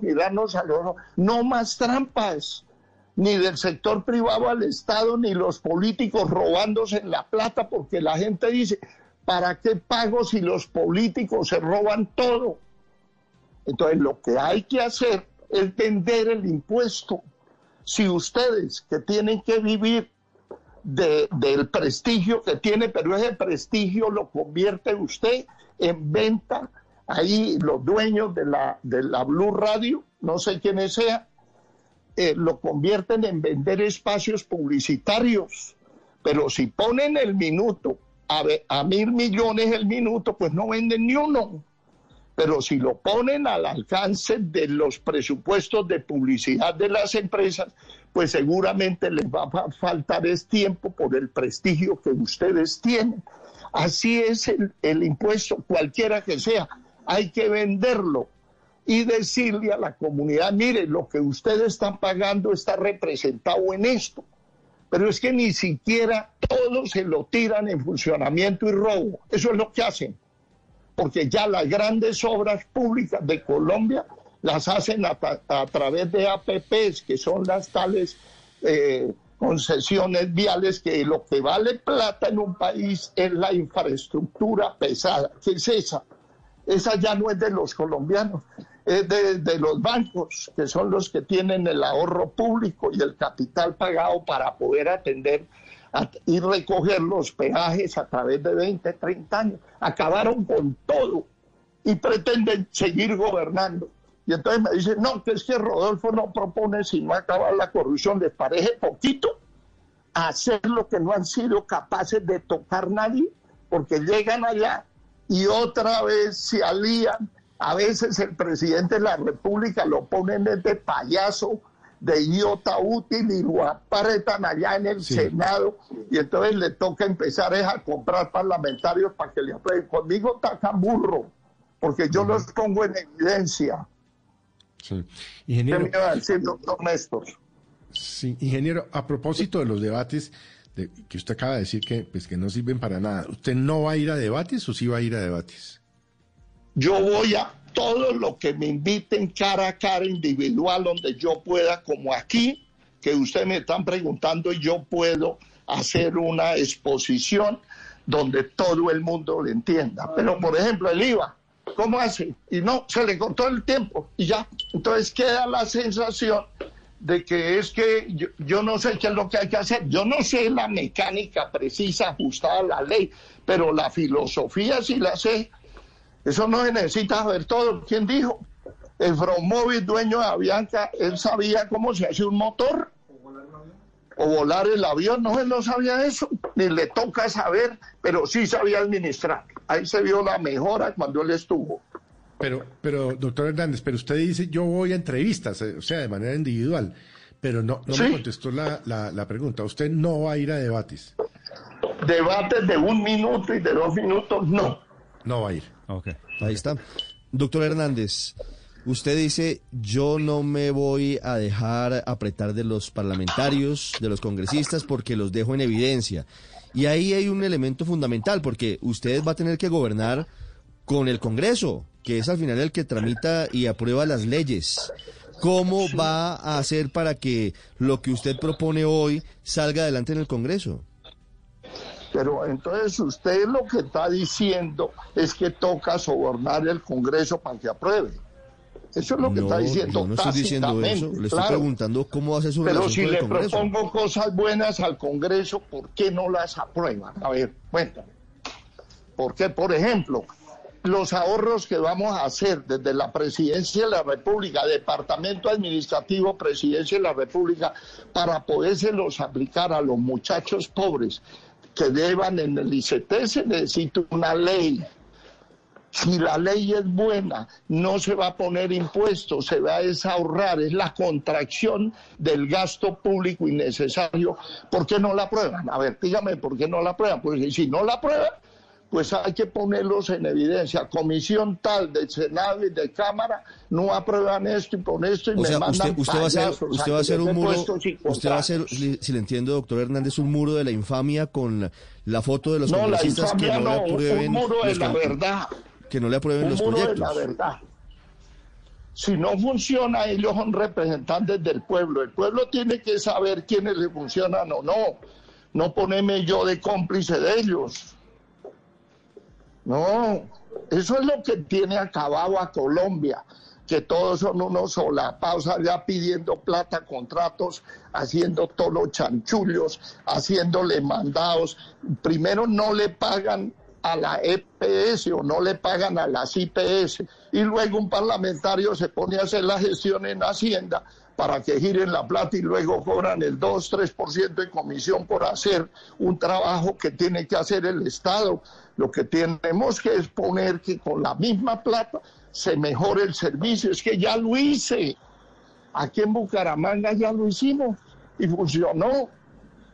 mirarnos a los no más trampas, ni del sector privado al Estado, ni los políticos robándose la plata, porque la gente dice, ¿para qué pago si los políticos se roban todo? Entonces lo que hay que hacer es vender el impuesto. Si ustedes que tienen que vivir del prestigio que tiene, pero ese prestigio lo convierte usted en venta, ahí los dueños de la, de la Blue Radio, no sé quiénes sean, eh, lo convierten en vender espacios publicitarios. Pero si ponen el minuto a, a mil millones el minuto, pues no venden ni uno. Pero si lo ponen al alcance de los presupuestos de publicidad de las empresas, pues seguramente les va a faltar es tiempo por el prestigio que ustedes tienen. Así es el, el impuesto, cualquiera que sea, hay que venderlo y decirle a la comunidad, mire, lo que ustedes están pagando está representado en esto. Pero es que ni siquiera todos se lo tiran en funcionamiento y robo. Eso es lo que hacen. Porque ya las grandes obras públicas de Colombia las hacen a, través de APPs, que son las tales eh, concesiones viales, que lo que vale plata en un país es la infraestructura pesada. ¿Qué es esa? Esa ya no es de los colombianos es de, los bancos, que son los que tienen el ahorro público y el capital pagado para poder atender y recoger los peajes a través de 20, 30 años. Acabaron con todo y pretenden seguir gobernando. Y entonces me dicen, no, que es que Rodolfo no propone sino acabar la corrupción. ¿Les parece poquito hacer lo que no han sido capaces de tocar nadie? Porque llegan allá y otra vez se alían a veces el presidente de la República lo ponen de payaso, de idiota útil y lo apretan allá en el Senado y entonces le toca empezar a comprar parlamentarios para que le aprueben. Conmigo tacan burro, porque yo los pongo en evidencia. Sí. Ingeniero, ¿Qué me iba a decir, doctor Néstor? Sí, ingeniero, a propósito de los debates que usted acaba de decir que, pues, que no sirven para nada, ¿usted no va a ir a debates o sí va a ir a debates? Yo voy a todo lo que me inviten cara a cara individual donde yo pueda, como aquí, que ustedes me están preguntando y yo puedo hacer una exposición donde todo el mundo lo entienda. Pero, por ejemplo, el IVA, ¿cómo hace? Y no, se le cortó el tiempo y ya. Entonces queda la sensación de que es que yo, yo, no sé qué es lo que hay que hacer. Yo no sé la mecánica precisa ajustada a la ley, pero la filosofía sí la sé eso no se necesita saber todo. ¿Quién dijo? El Fromóvil, dueño de Avianca, él sabía cómo se hace un motor. O volar el avión, no, él no sabía eso, ni le toca saber, pero sí sabía administrar. Ahí se vio la mejora cuando él estuvo. Pero, pero, doctor Hernández, pero usted dice, yo voy a entrevistas, eh, o sea, de manera individual, pero no, no me contestó la, la, la pregunta. ¿Usted no va a ir a debates? Debates de un minuto y de dos minutos, no. No va a ir. Ahí está. Doctor Hernández, usted dice, yo no me voy a dejar apretar de los parlamentarios, de los congresistas, porque los dejo en evidencia. Y ahí hay un elemento fundamental, porque usted va a tener que gobernar con el Congreso, que es al final el que tramita y aprueba las leyes. ¿Cómo va a hacer para que lo que usted propone hoy salga adelante en el Congreso? Pero entonces usted lo que está diciendo es que toca sobornar el Congreso para que apruebe. Eso es lo que está diciendo. Yo no estoy diciendo eso. Le estoy preguntando cómo hace su Pero si le propongo cosas buenas al Congreso, ¿por qué no las aprueban? A ver, cuéntame. Porque, por ejemplo, los ahorros que vamos a hacer desde la Presidencia de la República, Departamento Administrativo, Presidencia de la República, para podérselos aplicar a los muchachos pobres que deban en el ICT se necesita una ley. Si la ley es buena, no se va a poner impuestos, se va a desahorrar, es la contracción del gasto público innecesario. ¿Por qué no la aprueban? A ver, dígame, ¿por qué no la aprueban? Pues si no la aprueban, pues hay que ponerlos en evidencia. Comisión tal de Senado y de Cámara no aprueban esto y con esto y me mandan usted, va a hacer, usted va a hacer un muro, usted va a hacer, si, le entiendo, doctor Hernández, un muro de la infamia con la, foto de los no, congresistas que no, le aprueben un muro de la verdad. Que no le aprueben un los muro proyectos. De la verdad. Si no funciona, ellos son representantes del pueblo. El pueblo tiene que saber quiénes le funcionan o no. No ponerme yo de cómplice de ellos. No, eso es lo que tiene acabado a Colombia, que todos son unos solapados allá pidiendo plata, contratos, haciendo todos los chanchullos, haciéndole mandados. Primero no le pagan a la EPS o no le pagan a las IPS y luego un parlamentario se pone a hacer la gestión en Hacienda para que giren la plata y luego cobran el 2-3% de comisión por hacer un trabajo que tiene que hacer el Estado. Lo que tenemos que es poner que con la misma plata se mejore el servicio. Es que ya lo hice. Aquí en Bucaramanga ya lo hicimos y funcionó.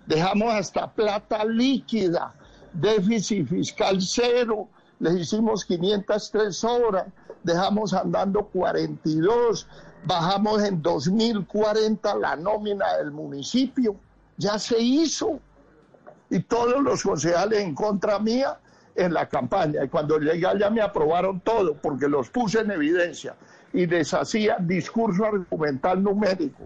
Dejamos hasta plata líquida, déficit fiscal cero, les hicimos 503 horas, dejamos andando 42, bajamos en 2040 la nómina del municipio, ya se hizo. Y todos los concejales en contra mía en la campaña. Y cuando llegué allá me aprobaron todo porque los puse en evidencia y les hacía discurso argumental numérico,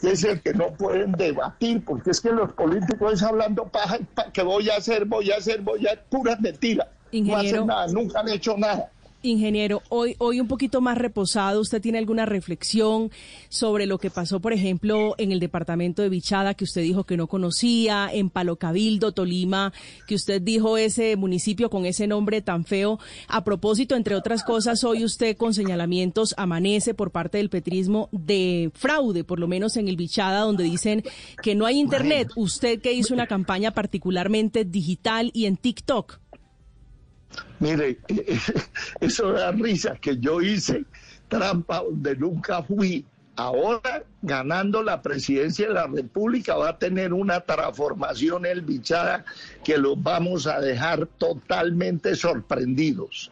que es el que no pueden debatir, porque es que los políticos es hablando paja, que voy a hacer, voy a hacer, voy a puras mentiras. No hacen nada, nunca han hecho nada. Ingeniero, hoy, hoy un poquito más reposado, ¿usted tiene alguna reflexión sobre lo que pasó, por ejemplo, en el departamento de Bichada, que usted dijo que no conocía, en Palo Cabildo, Tolima, que usted dijo ese municipio con ese nombre tan feo? A propósito, entre otras cosas, hoy usted con señalamientos amanece por parte del petrismo de fraude, por lo menos en el Bichada, donde dicen que no hay internet. Usted que hizo una campaña particularmente digital y en TikTok. Mire, eso da risa que yo hice trampa donde nunca fui. Ahora, ganando la presidencia de la República, va a tener una transformación el bichada que los vamos a dejar totalmente sorprendidos.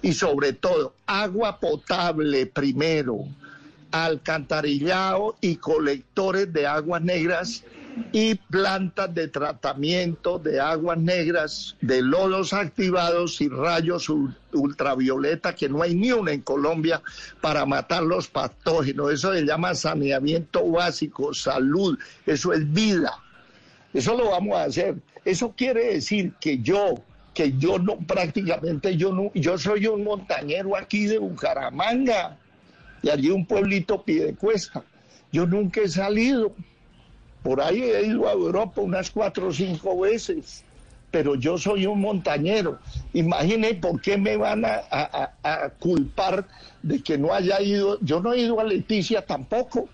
Y sobre todo, agua potable primero, alcantarillado y colectores de aguas negras y plantas de tratamiento de aguas negras, de lodos activados y rayos ultravioleta, que no hay ni una en Colombia para matar los patógenos. Eso se llama saneamiento básico, salud, eso es vida. Eso lo vamos a hacer. Eso quiere decir que yo, que yo no, prácticamente yo no, yo soy un montañero aquí de Bucaramanga, y allí un pueblito cuesta Yo nunca he salido por ahí he ido a Europa unas cuatro o cinco veces, pero yo soy un montañero. Imagine por qué me van a, culpar de que no haya ido. Yo no he ido a Leticia tampoco.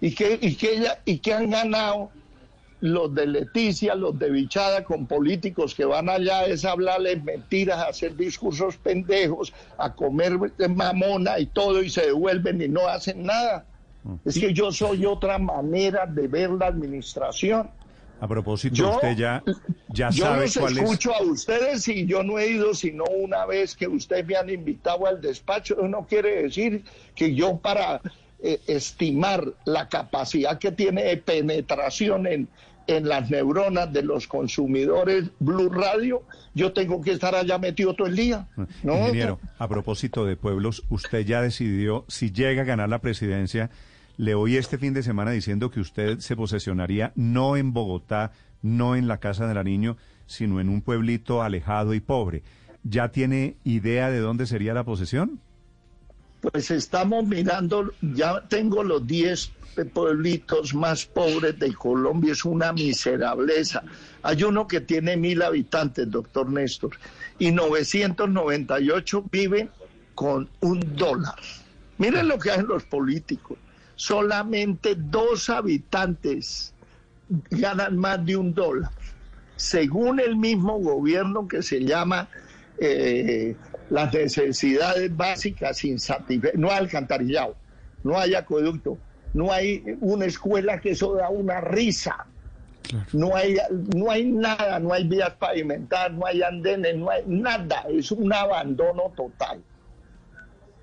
¿Y qué, y y qué han ganado los de Leticia, los de Bichada con políticos que van allá es hablarles mentiras, a hacer discursos pendejos, a comer mamona y todo y se devuelven y no hacen nada? Es que yo soy otra manera de ver la administración. A propósito, usted ya, ya yo sabe los escucho a ustedes y yo no he ido sino una vez que ustedes me han invitado al despacho. Eso no quiere decir que yo para eh, estimar la capacidad que tiene de penetración en, en las neuronas de los consumidores Blue Radio, yo tengo que estar allá metido todo el día. ¿no? Ingeniero, a propósito de pueblos, usted ya decidió si llega a ganar la presidencia le oí este fin de semana diciendo que usted se posesionaría no en Bogotá, no en la Casa del Niño, sino en un pueblito alejado y pobre. ¿Ya tiene idea de dónde sería la posesión? Pues estamos mirando, ya tengo los 10 pueblitos más pobres de Colombia, es una miserableza. Hay uno que tiene mil habitantes, doctor Néstor, y 998 viven con un dólar. Miren lo que hacen los políticos solamente dos habitantes ganan más de un dólar, según el mismo gobierno que se llama eh, las necesidades básicas insatisfechas. No hay alcantarillado, no hay acueducto, no hay una escuela que eso da una risa. No hay, no hay nada, no hay vías pavimentadas, no hay andenes, no hay nada, es un abandono total.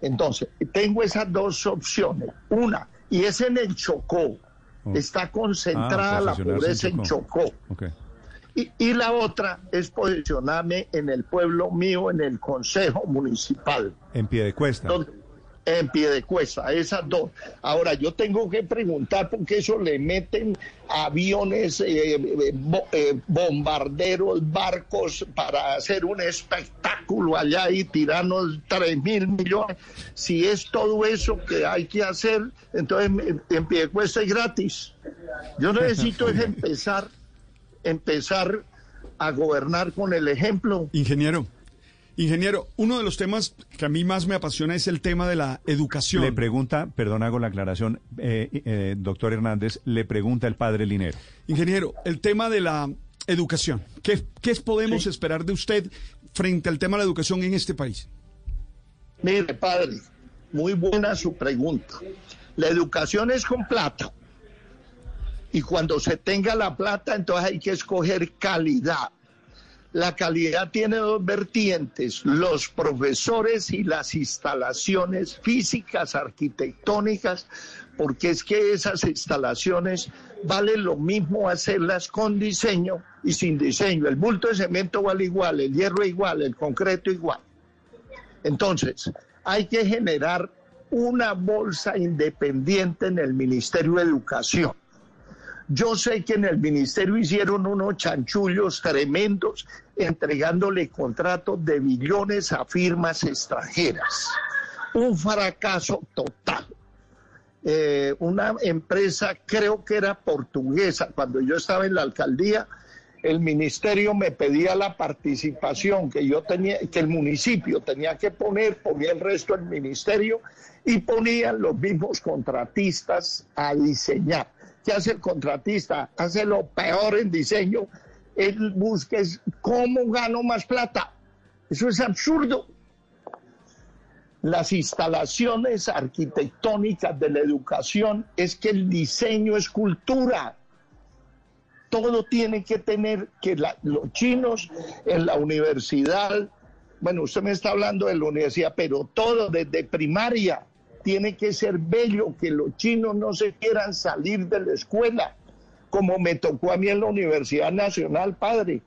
Entonces, tengo esas dos opciones. Una, y es en el Chocó. Oh. Está concentrada ah, la pobreza en Chocó. Y, la otra es posicionarme en el pueblo mío, en el Consejo Municipal. En pie de cuesta. En pie de cuesta, esas dos. Ahora, yo tengo que preguntar por qué eso le meten aviones, eh, eh, eh, bombarderos, barcos para hacer un espectáculo allá y tirarnos tres mil millones. Si es todo eso que hay que hacer, entonces en pie de cuesta es gratis. Yo necesito es empezar, empezar a gobernar con el ejemplo. Ingeniero. Ingeniero, uno de los temas que a mí más me apasiona es el tema de la educación. Le pregunta, perdón, hago la aclaración, eh, eh, doctor Hernández, le pregunta el padre Linero. Ingeniero, el tema de la educación. ¿Qué, qué podemos esperar de usted frente al tema de la educación en este país? Mire, padre, muy buena su pregunta. La educación es con plata. Y cuando se tenga la plata, entonces hay que escoger calidad la calidad tiene dos vertientes, los profesores y las instalaciones físicas, arquitectónicas, porque es que esas instalaciones vale lo mismo hacerlas con diseño y sin diseño. El bulto de cemento vale igual, el hierro igual, el concreto igual. Entonces, hay que generar una bolsa independiente en el Ministerio de Educación yo sé que en el ministerio hicieron unos chanchullos tremendos entregándole contratos de billones a firmas extranjeras. Un fracaso total. Eh, una empresa, creo que era portuguesa, cuando yo estaba en la alcaldía, el ministerio me pedía la participación que yo tenía, que el municipio tenía que poner, ponía el resto del ministerio y ponían los mismos contratistas a diseñar. ¿Qué hace el contratista? Hace lo peor en diseño. Él busca cómo gano más plata. Eso es absurdo. Las instalaciones arquitectónicas de la educación es que el diseño es cultura. Todo tiene que tener que los chinos en la universidad, bueno, usted me está hablando de la universidad, pero todo desde primaria tiene que ser bello, que los chinos no se quieran salir de la escuela, como me tocó a mí en la Universidad Nacional, padre.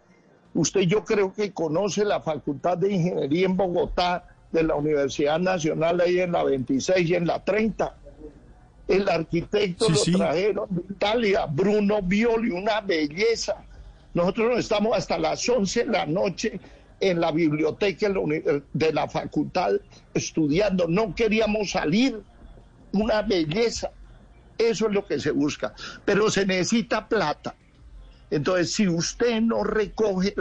Usted yo creo que conoce la Facultad de Ingeniería en Bogotá de la Universidad Nacional ahí en la 26 y en la 30. El arquitecto lo trajeron de Italia, Bruno Violi, una belleza. Nosotros estamos hasta las 11 de la noche en la biblioteca de la facultad estudiando, no queríamos salir, una belleza, eso es lo que se busca, pero se necesita plata. Entonces, si usted no recoge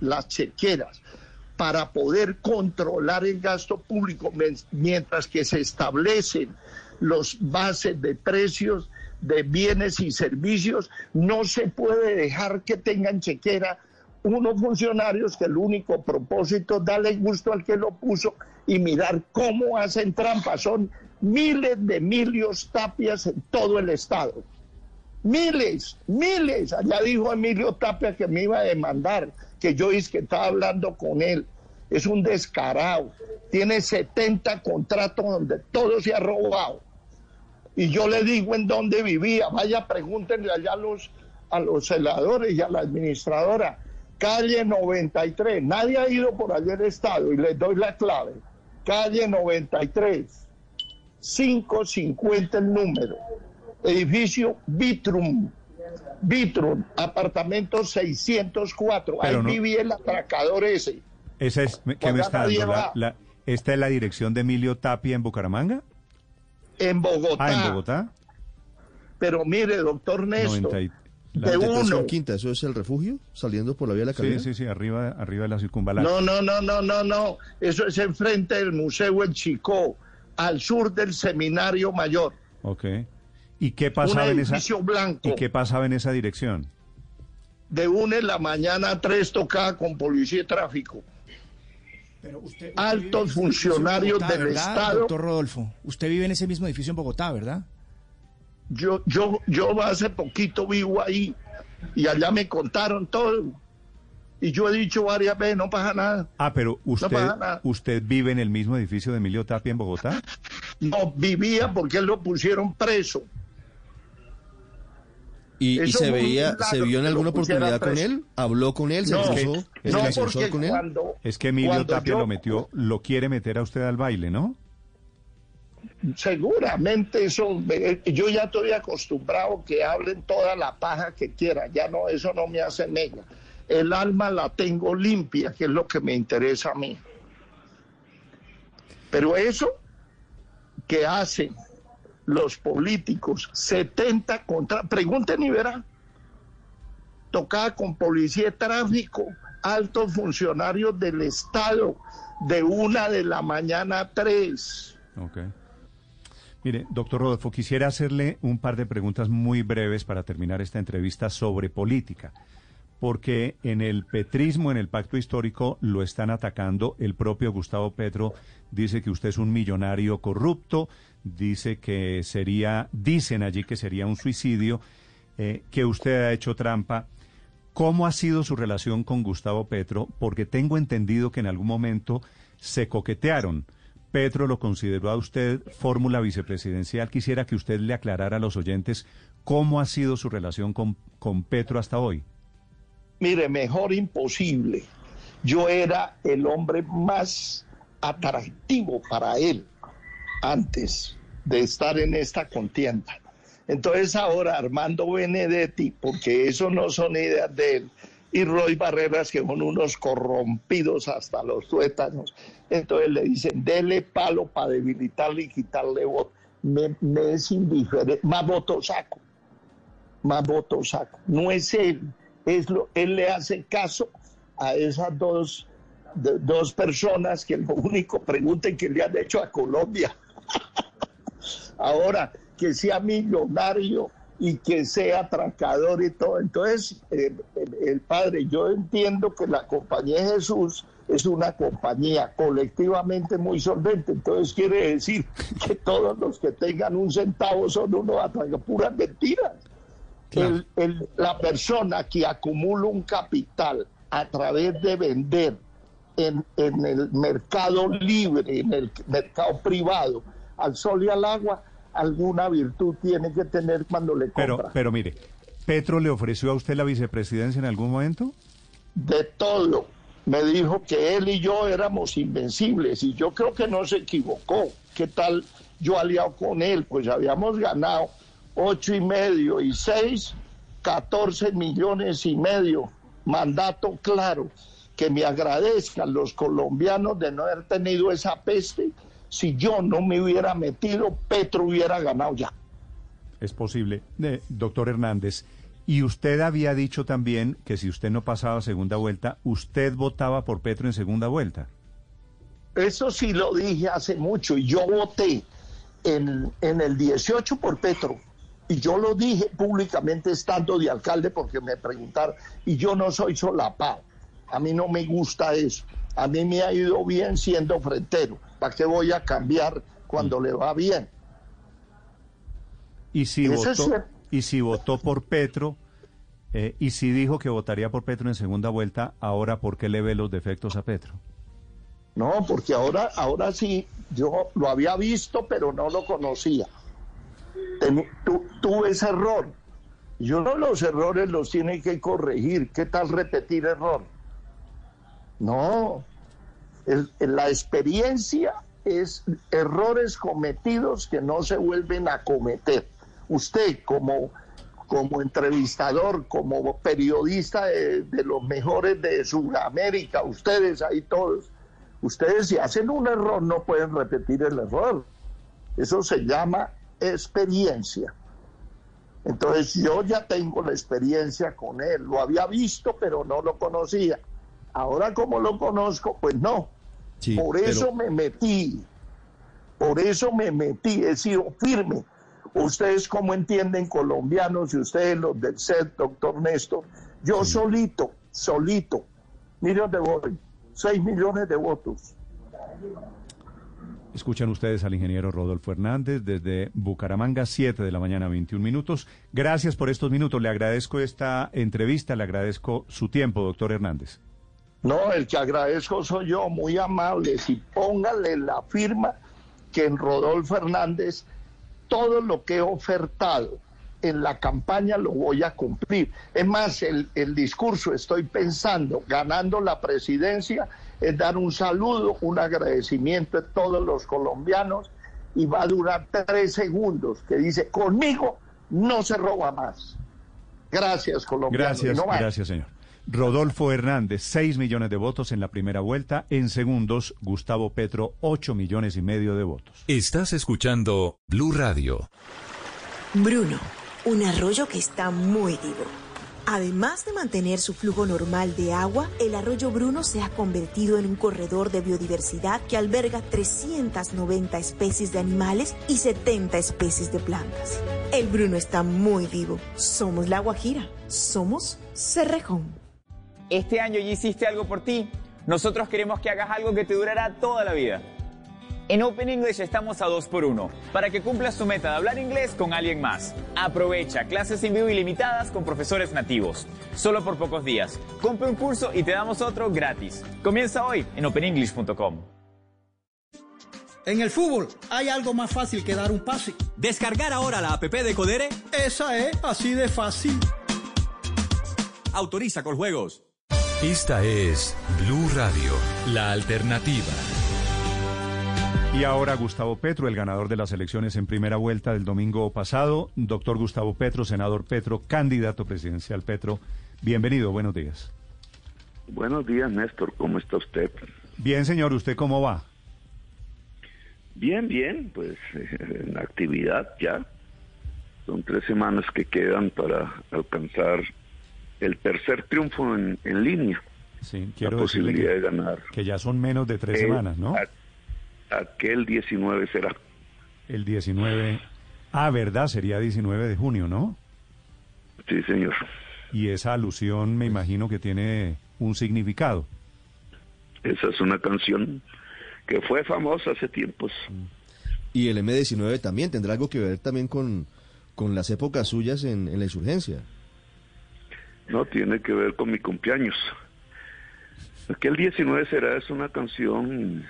las chequeras para poder controlar el gasto público mientras que se establecen los bases de precios de bienes y servicios, no se puede dejar que tengan chequera unos funcionarios que el único propósito es darle gusto al que lo puso y mirar cómo hacen trampas. Son miles de Emilios Tapias en todo el estado. Miles, miles. Allá dijo Emilio Tapia que me iba a demandar, que yo es que estaba hablando con él. Es un descarado. Tiene 70 contratos donde todo se ha robado. Y yo le digo en dónde vivía. Vaya, pregúntenle allá a los, a los celadores y a la administradora calle 93. Nadie ha ido por allí el estado y les doy la clave. Calle 93, 550 el número. Edificio Vitrum. Vitrum, apartamento 604. Ahí vivía el atracador ese. ¿Esa es que me está dando? La, ¿Esta es la dirección de Emilio Tapia en Bucaramanga? En Bogotá. Ah, en Bogotá. Pero mire, doctor Néstor, de uno. Quinta, ¿eso es el refugio? Saliendo por la vía de la Calera. Sí, sí, sí, arriba, arriba de la circunvalación. No, no, no, no, no, no. Eso es enfrente del Museo El Chicó, al sur del Seminario Mayor. Ok. ¿Y qué pasaba en esa blanco. ¿Y qué pasaba en esa dirección? De una en la mañana a tres tocaba con policía y tráfico. Pero usted, Altos funcionarios del Estado. Doctor Rodolfo, usted vive en ese mismo edificio en Bogotá, ¿verdad? Yo, yo, yo hace poquito vivo ahí y allá me contaron todo. Y yo he dicho varias veces, no pasa nada. Ah, pero usted, usted vive en el mismo edificio de Emilio Tapia en Bogotá. No, vivía porque él lo pusieron preso. ¿Y, se veía, se vio en alguna oportunidad con él? ¿Habló con él? ¿Se no, no, con él? es que Emilio Tapia lo metió, lo quiere meter a usted al baile, ¿no? Seguramente eso, eh, yo ya estoy acostumbrado que hablen toda la paja que quieran, ya no, eso no me hace mella. El alma la tengo limpia, que es lo que me interesa a mí. Pero eso que hacen los políticos, 70 contra, pregunten y verán, tocada con policía de tráfico, altos funcionarios del Estado, de una de la mañana a tres. Mire, doctor Rodolfo, quisiera hacerle un par de preguntas muy breves para terminar esta entrevista sobre política, porque en el petrismo, en el pacto histórico, lo están atacando. El propio Gustavo Petro dice que usted es un millonario corrupto, dice que sería, dicen allí que sería un suicidio, eh, que usted ha hecho trampa. ¿Cómo ha sido su relación con Gustavo Petro? Porque tengo entendido que en algún momento se coquetearon. Petro lo consideró a usted fórmula vicepresidencial. Quisiera que usted le aclarara a los oyentes cómo ha sido su relación con, con Petro hasta hoy. Mire, mejor imposible. Yo era el hombre más atractivo para él antes de estar en esta contienda. Entonces ahora Armando Benedetti, porque eso no son ideas de él, y Roy Barreras, que son unos corrompidos hasta los tuétanos, entonces le dicen, dele palo para debilitarle y quitarle voto. Me, es indiferente, más voto saco, más voto saco. No es él, es lo, él le hace caso a esas dos, dos personas que lo único pregunten que le han hecho a Colombia. Ahora, que sea millonario y que sea atracador y todo. Entonces, eh, el, padre, yo entiendo que la compañía de Jesús es una compañía colectivamente muy solvente, entonces quiere decir que todos los que tengan un centavo son unos atracadores, puras mentiras. la persona que acumula un capital a través de vender en, en el mercado libre, en el mercado privado, al sol y al agua, alguna virtud tiene que tener cuando le compra. Pero, pero mire, ¿Petro le ofreció a usted la vicepresidencia en algún momento? De todo. Me dijo que él y yo éramos invencibles y yo creo que no se equivocó. ¿Qué tal yo aliado con él? Pues habíamos ganado ocho y medio y seis, catorce millones y medio. Mandato claro. Que me agradezcan los colombianos de no haber tenido esa peste si yo no me hubiera metido, Petro hubiera ganado ya. Es posible. Eh, doctor Hernández, y usted había dicho también que si usted no pasaba segunda vuelta, usted votaba por Petro en segunda vuelta. Eso sí lo dije hace mucho y yo voté en, en el 18 por Petro. Y yo lo dije públicamente estando de alcalde porque me preguntaron, y yo no soy solapado. A mí no me gusta eso. A mí me ha ido bien siendo frentero ¿Para qué voy a cambiar cuando le va bien? Y si, votó, y si votó por Petro, eh, y si dijo que votaría por Petro en segunda vuelta, ahora ¿por qué le ve los defectos a Petro? No, porque ahora, ahora sí, yo lo había visto, pero no lo conocía. tuve ese error. Yo no los errores los tiene que corregir. ¿Qué tal repetir error? No, la experiencia es errores cometidos que no se vuelven a cometer. Usted como, como entrevistador, como periodista de, los mejores de Sudamérica, ustedes ahí todos, ustedes si hacen un error no pueden repetir el error. Eso se llama experiencia. Entonces yo ya tengo la experiencia con él, lo había visto pero no lo conocía. Ahora como lo conozco, pues no. por eso me metí, por eso me metí, he sido firme. Ustedes como entienden colombianos y ustedes los del set, doctor Néstor, yo solito, solito, miren de voy, 6 millones de votos. Escuchan ustedes al ingeniero Rodolfo Hernández desde Bucaramanga, 7 de la mañana, 21 minutos. Gracias por estos minutos. Le agradezco esta entrevista, le agradezco su tiempo, doctor Hernández. No, el que agradezco soy yo, muy amable. Si póngale la firma que en Rodolfo Hernández todo lo que he ofertado en la campaña lo voy a cumplir. Es más, el, el discurso, estoy pensando, ganando la presidencia, es dar un saludo, un agradecimiento a todos los colombianos y va a durar tres segundos, que dice, conmigo no se roba más. Gracias, Colombia. Gracias, gracias, señor. Rodolfo Hernández, 6 millones de votos en la primera vuelta. En segundos, Gustavo Petro, 8 millones y medio de votos. Estás escuchando Blue Radio. Bruno, un arroyo que está muy vivo. Además de mantener su flujo normal de agua, el arroyo Bruno se ha convertido en un corredor de biodiversidad que alberga 390 especies de animales y 70 especies de plantas. El Bruno está muy vivo. Somos la Guajira. Somos Cerrejón. Este año ya hiciste algo por ti. Nosotros queremos que hagas algo que te durará toda la vida. En Open English estamos a 2 por 1 para que cumplas tu meta de hablar inglés con alguien más. Aprovecha clases en vivo ilimitadas con profesores nativos. Solo por pocos días. Compre un curso y te damos otro gratis. Comienza hoy en openenglish.com. En el fútbol hay algo más fácil que dar un pase. Descargar ahora la app de Codere. Esa es así de fácil. Autoriza con juegos. Esta es Blue Radio, la alternativa. Y ahora Gustavo Petro, el ganador de las elecciones en primera vuelta del domingo pasado. Doctor Gustavo Petro, senador Petro, candidato presidencial Petro. Bienvenido, buenos días. Buenos días, Néstor. ¿Cómo está usted? Bien, señor. ¿Usted cómo va? Bien, bien. Pues en actividad ya. Son tres semanas que quedan para alcanzar el tercer triunfo en, línea. Sí, quiero la posibilidad de ganar. Que ya son menos de tres semanas, ¿no? aquel 19 será. El 19. Ah, verdad, sería 19 de junio, ¿no? Sí, señor. Y esa alusión me imagino que tiene un significado. Esa es una canción que fue famosa hace tiempos. Y el M19 también tendrá algo que ver también con, con las épocas suyas en, en la insurgencia. No, tiene que ver con mi cumpleaños. Aquel 19 será, es una canción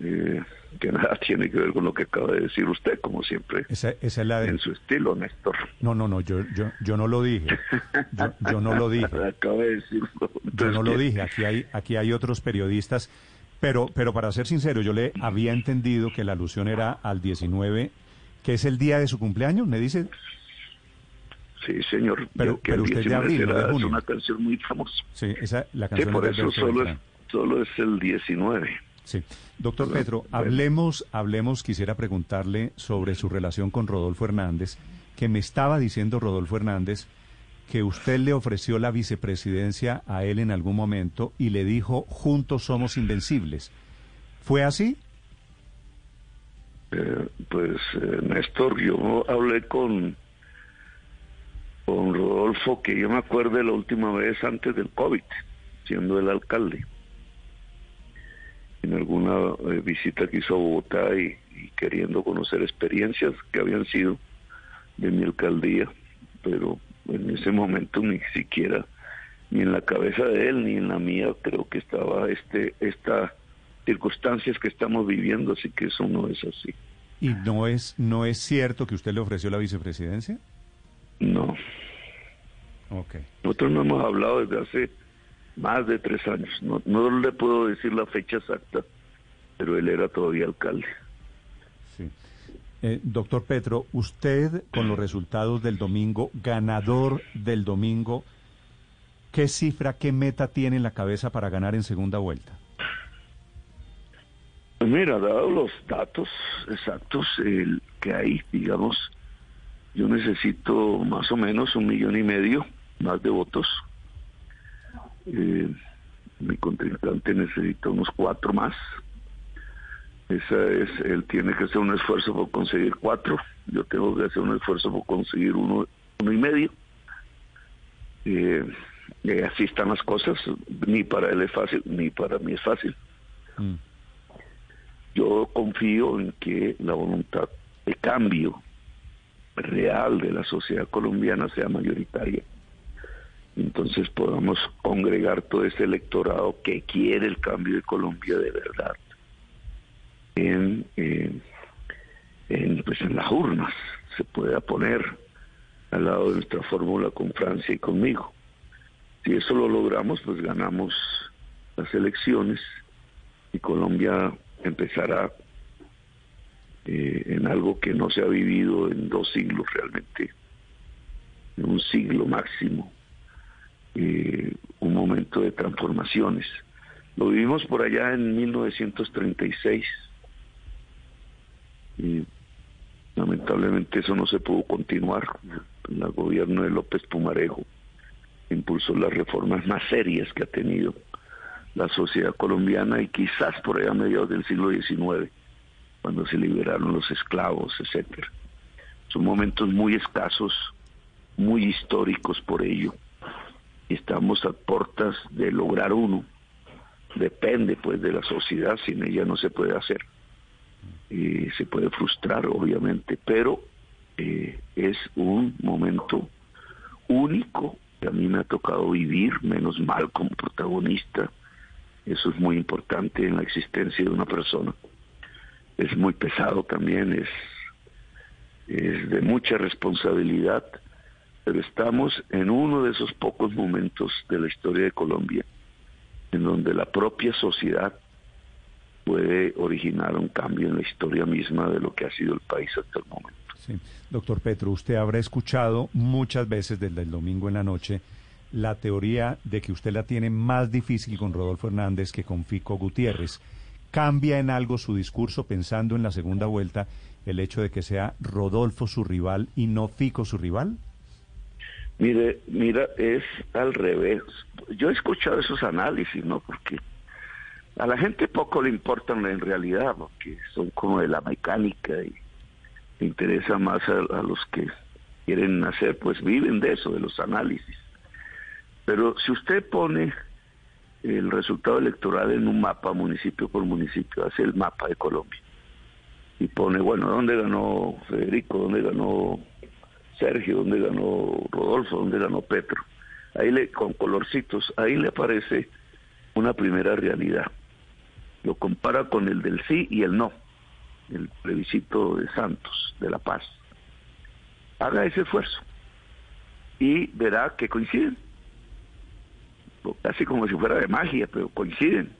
eh, que nada tiene que ver con lo que acaba de decir usted, como siempre. Esa, es la En su estilo, Néstor. No, no, no, yo, yo, yo no lo dije. Yo, no lo dije. Acaba de decirlo. Yo no lo dije. Aquí hay, aquí hay otros periodistas. Pero, pero para ser sincero, yo le había entendido que la alusión era al 19, que es el día de su cumpleaños, me dice. Sí, señor. Pero, pero usted de abril, de Es una canción muy famosa. Sí, esa, la canción por eso solo es, solo es el 19. Sí. Doctor Petro, hablemos, hablemos, quisiera preguntarle sobre su relación con Rodolfo Hernández, que me estaba diciendo Rodolfo Hernández que usted le ofreció la vicepresidencia a él en algún momento y le dijo, juntos somos invencibles. ¿Fue así? Eh, pues, eh, Néstor, yo hablé con, con Rodolfo, que yo me acuerdo de la última vez antes del COVID, siendo el alcalde en alguna eh, visita que hizo a Bogotá y, queriendo conocer experiencias que habían sido de mi alcaldía, pero en ese momento ni siquiera ni en la cabeza de él ni en la mía creo que estaba este esta circunstancias que estamos viviendo, así que eso no es así. ¿Y no es no es cierto que usted le ofreció la vicepresidencia? No. Okay. Nosotros no hemos hablado desde hace más de tres años. No, no le puedo decir la fecha exacta, pero él era todavía alcalde. Sí. Eh, doctor Petro, usted con los resultados del domingo, ganador del domingo, ¿qué cifra, qué meta tiene en la cabeza para ganar en segunda vuelta? Pues mira, dado los datos exactos el que hay, digamos, yo necesito más o menos un millón y medio más de votos eh, mi contrincante necesita unos cuatro más. Esa es, él tiene que hacer un esfuerzo por conseguir cuatro. Yo tengo que hacer un esfuerzo por conseguir uno, uno y medio. Eh, así están las cosas. Ni para él es fácil, ni para mí es fácil. Mm. Yo confío en que la voluntad de cambio real de la sociedad colombiana sea mayoritaria entonces podamos congregar todo ese electorado que quiere el cambio de Colombia de verdad en, en, pues en las urnas se pueda poner al lado de nuestra fórmula con Francia y conmigo. Si eso lo logramos, pues ganamos las elecciones y Colombia empezará eh, en algo que no se ha vivido en dos siglos realmente, en un siglo máximo, eh, un momento de transformaciones. Lo vivimos por allá en 1936 y lamentablemente eso no se pudo continuar. El gobierno de López Pumarejo impulsó las reformas más serias que ha tenido la sociedad colombiana y quizás por allá a mediados del siglo XIX, cuando se liberaron los esclavos, etcétera. Son momentos muy escasos, muy históricos por ello. Estamos a puertas de lograr uno. Depende pues de la sociedad, sin ella no se puede hacer. Eh, se puede frustrar, obviamente, pero eh, es un momento único que a mí me ha tocado vivir, menos mal como protagonista. Eso es muy importante en la existencia de una persona. Es muy pesado también, es, de mucha responsabilidad, pero estamos en uno de esos pocos momentos de la historia de Colombia en donde la propia sociedad puede originar un cambio en la historia misma de lo que ha sido el país hasta el momento. Sí. Doctor Petro, usted habrá escuchado muchas veces desde el domingo en la noche la teoría de que usted la tiene más difícil con Rodolfo Hernández que con Fico Gutiérrez. ¿Cambia en algo su discurso pensando en la segunda vuelta el hecho de que sea Rodolfo su rival y no Fico su rival? Mire, mira, es al revés. Yo he escuchado esos análisis, ¿no? Porque a la gente poco le importan en realidad, porque son como de la mecánica y le interesa más a, los que quieren hacer, pues viven de eso, de los análisis. Pero si usted pone el resultado electoral en un mapa municipio por municipio, hace el mapa de Colombia y pone, bueno, ¿dónde ganó Federico? ¿Dónde ganó Sergio? ¿Dónde ganó Rodolfo? ¿Dónde ganó Petro? Ahí le, con colorcitos, ahí le aparece una primera realidad lo compara con el del sí y el no, el plebiscito de Santos, de La Paz. Haga ese esfuerzo y verá que coinciden, casi como si fuera de magia, pero coinciden.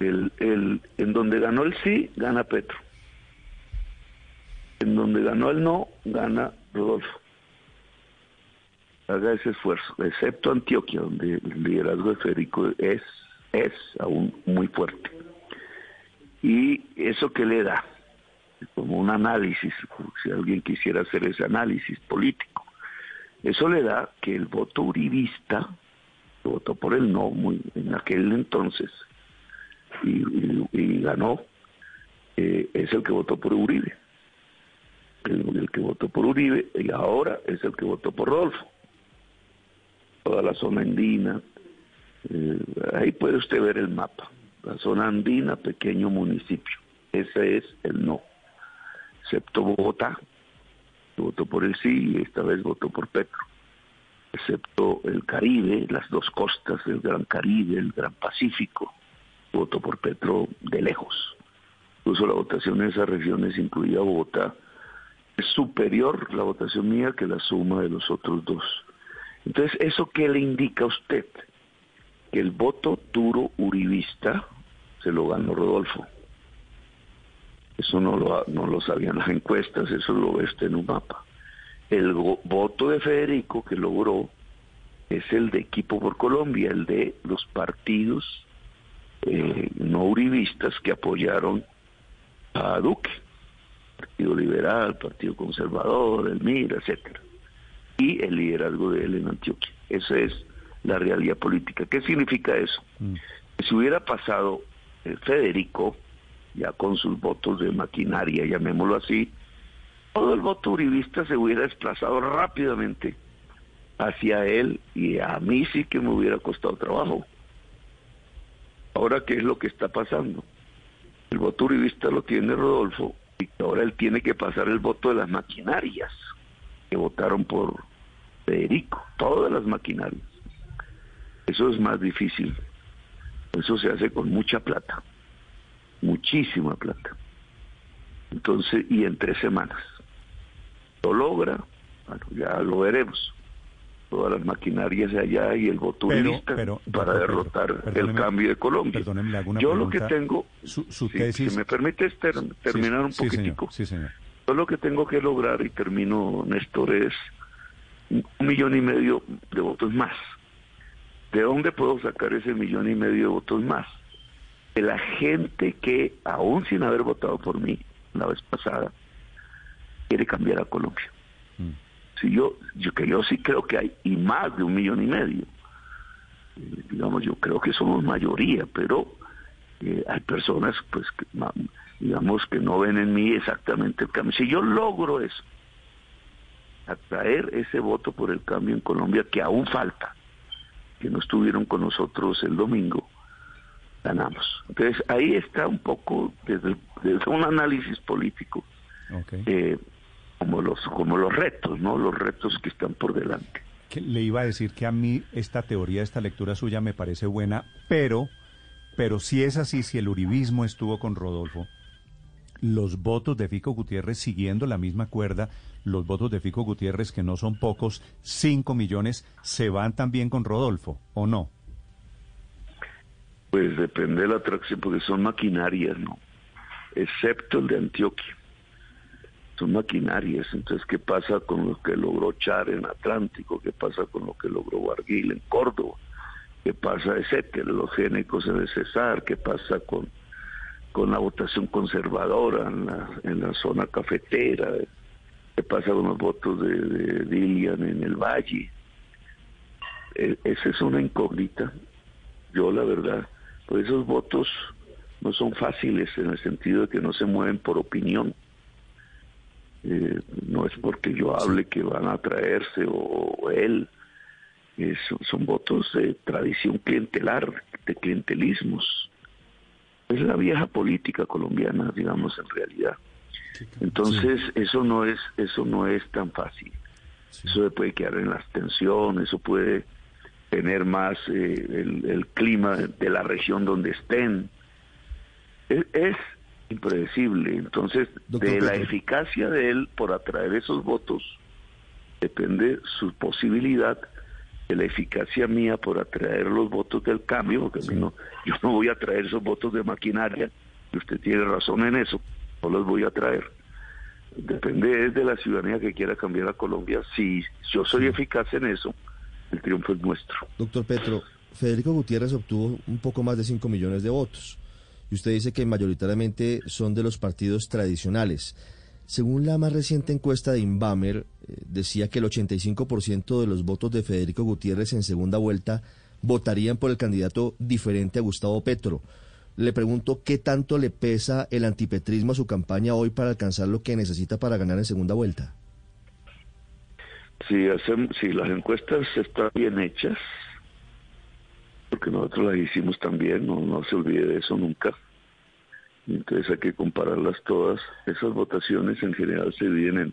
El, el, en donde ganó el sí, gana Petro. En donde ganó el no, gana Rodolfo. Haga ese esfuerzo, excepto Antioquia, donde el liderazgo de Federico es es aún muy fuerte. ¿Y eso que le da? Como un análisis, si alguien quisiera hacer ese análisis político. Eso le da que el voto uribista, votó por el no muy, en aquel entonces y, ganó, eh, es el que votó por Uribe. El, que votó por Uribe y ahora es el que votó por Rodolfo. Toda la zona andina, eh, ahí puede usted ver el mapa. La zona andina, pequeño municipio. Ese es el no. Excepto Bogotá, votó por el sí y esta vez votó por Petro. Excepto el Caribe, las dos costas, el Gran Caribe, el Gran Pacífico, votó por Petro de lejos. Incluso la votación en esas regiones, incluida Bogotá, es superior la votación mía que la suma de los otros dos. Entonces, ¿eso qué le indica a usted? que el voto duro uribista se lo ganó Rodolfo. Eso no lo, no lo sabían las encuestas, eso lo ve en un mapa. El voto de Federico que logró es el de Equipo por Colombia, el de los partidos eh, no uribistas que apoyaron a Duque, Partido Liberal, Partido Conservador, el MIR, etcétera, y el liderazgo de él en Antioquia. Ese es la realidad política. ¿Qué significa eso? Mm. Si hubiera pasado eh, Federico, ya con sus votos de maquinaria, llamémoslo así, todo el voto uribista se hubiera desplazado rápidamente hacia él y a mí sí que me hubiera costado trabajo. Ahora, ¿qué es lo que está pasando? El voto uribista lo tiene Rodolfo y ahora él tiene que pasar el voto de las maquinarias que votaron por Federico, todas las maquinarias. Eso es más difícil. Eso se hace con mucha plata, muchísima plata. Entonces, y en tres semanas. Lo logra, bueno, ya lo veremos. todas las maquinarias de allá y el voto Pero- para derrotar el cambio de Colombia. Yo lo que tengo, Su, su si- tesis... si me permites ter- terminar un sí, poquitico, señor, sí, señor. yo lo que tengo que lograr, y termino, Néstor, es un millón y medio de votos más. ¿De dónde puedo sacar ese millón y medio de votos más? De la gente que, aún sin haber votado por mí la vez pasada, quiere cambiar a Colombia. Si yo, yo que yo sí creo que hay y más de un millón y medio. Eh, digamos, yo creo que somos mayoría, pero eh, hay personas, pues, que, digamos, que no ven en mí exactamente el cambio. Si yo logro eso, atraer ese voto por el cambio en Colombia que aún falta, que no estuvieron con nosotros el domingo, ganamos. Entonces ahí está un poco desde, desde un análisis político eh, como los como los retos, ¿no? Los retos que están por delante. Que le iba a decir que a mí esta teoría, esta lectura suya me parece buena, pero, pero si es así, si el uribismo estuvo con Rodolfo, los votos de Fico Gutiérrez siguiendo la misma cuerda, los votos de Fico Gutiérrez, que no son pocos, 5 millones, ¿se van también con Rodolfo o no? Pues depende de la atracción, porque son maquinarias, ¿no? Excepto el de Antioquia. Son maquinarias. Entonces, ¿qué pasa con lo que logró Char en Atlántico? ¿Qué pasa con lo que logró Barguil en Córdoba? ¿Qué pasa, etcétera? Los génicos en el Cesar. ¿Qué pasa con, con la votación conservadora en la, en la zona cafetera? ¿Qué pasa con los votos de, de Dilian en el Valle? E- esa es una incógnita. Yo, la verdad, pues esos votos no son fáciles en el sentido de que no se mueven por opinión. Eh, no es porque yo hable que van a traerse o, o él. Eh, son, son votos de tradición clientelar, de clientelismos. Es la vieja política colombiana, digamos, en realidad. Entonces, eso no es eso no es tan fácil. Eso se puede quedar en la abstención, eso puede tener más eh, el, el clima de la región donde estén. Es, es impredecible. Entonces, Doctor de la eficacia de él por atraer esos votos, depende su posibilidad de la eficacia mía por atraer los votos del cambio, porque mí no, yo no voy a traer esos votos de maquinaria, y usted tiene razón en eso, no los voy a traer. Depende de la ciudadanía que quiera cambiar a Colombia. Si yo soy eficaz en eso, el triunfo es nuestro. Doctor Petro, Federico Gutiérrez obtuvo un poco más de 5 millones de votos. Y usted dice que mayoritariamente son de los partidos tradicionales. Según la más reciente encuesta de Inbamer, eh, decía que el 85% de los votos de Federico Gutiérrez en segunda vuelta votarían por el candidato diferente a Gustavo Petro. Le pregunto qué tanto le pesa el antipetrismo a su campaña hoy para alcanzar lo que necesita para ganar en segunda vuelta. Si, las encuestas están bien hechas, porque nosotros las hicimos también, no, no se olvide de eso nunca. Entonces hay que compararlas todas. Esas votaciones en general se dividen en